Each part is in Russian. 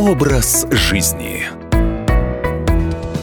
Образ жизни.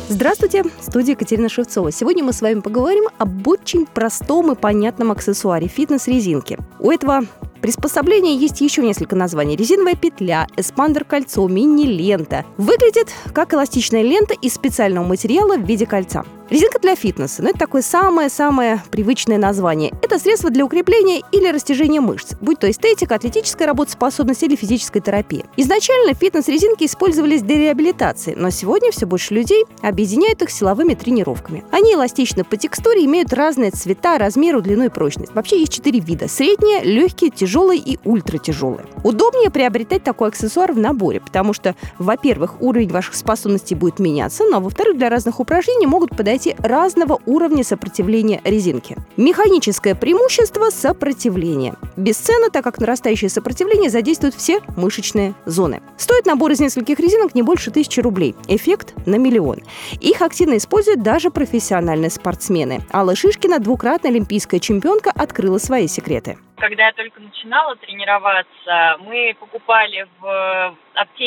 Здравствуйте, студия Екатерина Шевцова. Сегодня мы с вами поговорим об очень простом и понятном аксессуаре – фитнес-резинке. У этого приспособления есть еще несколько названий. Резиновая петля, эспандер-кольцо, мини-лента. Выглядит как эластичная лента из специального материала в виде кольца. Резинка для фитнеса, ну это такое самое-самое привычное название. Это средство для укрепления или растяжения мышц, будь то эстетика, атлетическая работоспособность или физическая терапия. Изначально фитнес-резинки использовались для реабилитации, но сегодня все больше людей объединяют их силовыми тренировками. Они эластичны по текстуре, имеют разные цвета, размеры, длину и прочность. Вообще есть четыре вида – средние, легкие, тяжелые и ультратяжелые. Удобнее приобретать такой аксессуар в наборе, потому что, во-первых, уровень ваших способностей будет меняться, но, во-вторых, для разных упражнений могут подойти найти разного уровня сопротивления резинки. Механическое преимущество – сопротивление. Бесценно, так как нарастающее сопротивление задействует все мышечные зоны. Стоит набор из нескольких резинок не больше тысячи рублей. Эффект на миллион. Их активно используют даже профессиональные спортсмены. Алла Шишкина, двукратная олимпийская чемпионка, открыла свои секреты. Когда я только начинала тренироваться, мы покупали в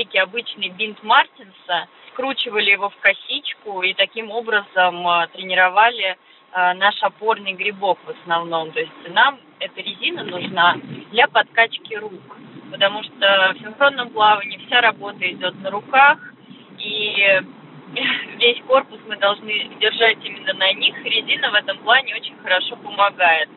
аптеке обычный бинт Мартинса – скручивали его в косичку и таким образом э, тренировали э, наш опорный грибок в основном. То есть нам эта резина нужна для подкачки рук, потому что в синхронном плавании вся работа идет на руках, и весь корпус мы должны держать именно на них. Резина в этом плане очень хорошо помогает.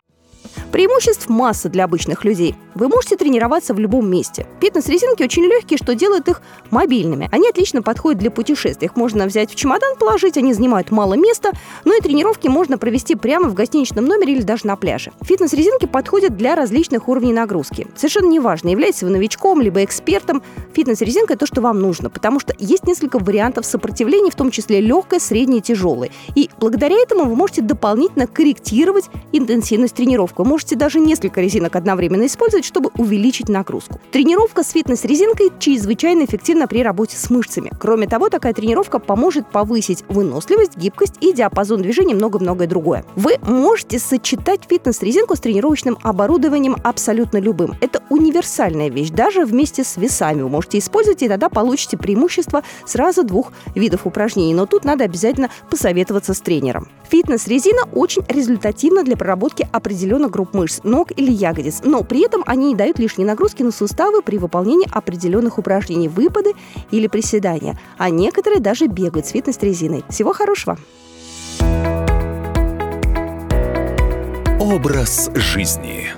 Преимуществ масса для обычных людей. Вы можете тренироваться в любом месте. Фитнес-резинки очень легкие, что делает их мобильными. Они отлично подходят для путешествий. Их можно взять в чемодан, положить, они занимают мало места, но и тренировки можно провести прямо в гостиничном номере или даже на пляже. Фитнес-резинки подходят для различных уровней нагрузки. Совершенно неважно, являетесь вы новичком либо экспертом, фитнес-резинка – то, что вам нужно, потому что есть несколько вариантов сопротивления, в том числе легкое, среднее, тяжелое. И благодаря этому вы можете дополнительно корректировать интенсивность тренировки. Вы можете даже несколько резинок одновременно использовать, чтобы увеличить нагрузку. Тренировка с фитнес-резинкой чрезвычайно эффективна при работе с мышцами. Кроме того, такая тренировка поможет повысить выносливость, гибкость и диапазон движения, много-многое другое. Вы можете сочетать фитнес-резинку с тренировочным оборудованием абсолютно любым. Это универсальная вещь. Даже вместе с весами вы можете использовать, и тогда получите преимущество сразу двух видов упражнений. Но тут надо обязательно посоветоваться с тренером. Фитнес-резина очень результативна для проработки определенных групп мышц, ног или ягодиц, но при этом они не дают лишней нагрузки на суставы при выполнении определенных упражнений, выпады или приседания. А некоторые даже бегают с фитнес-резиной. Всего хорошего! Образ жизни.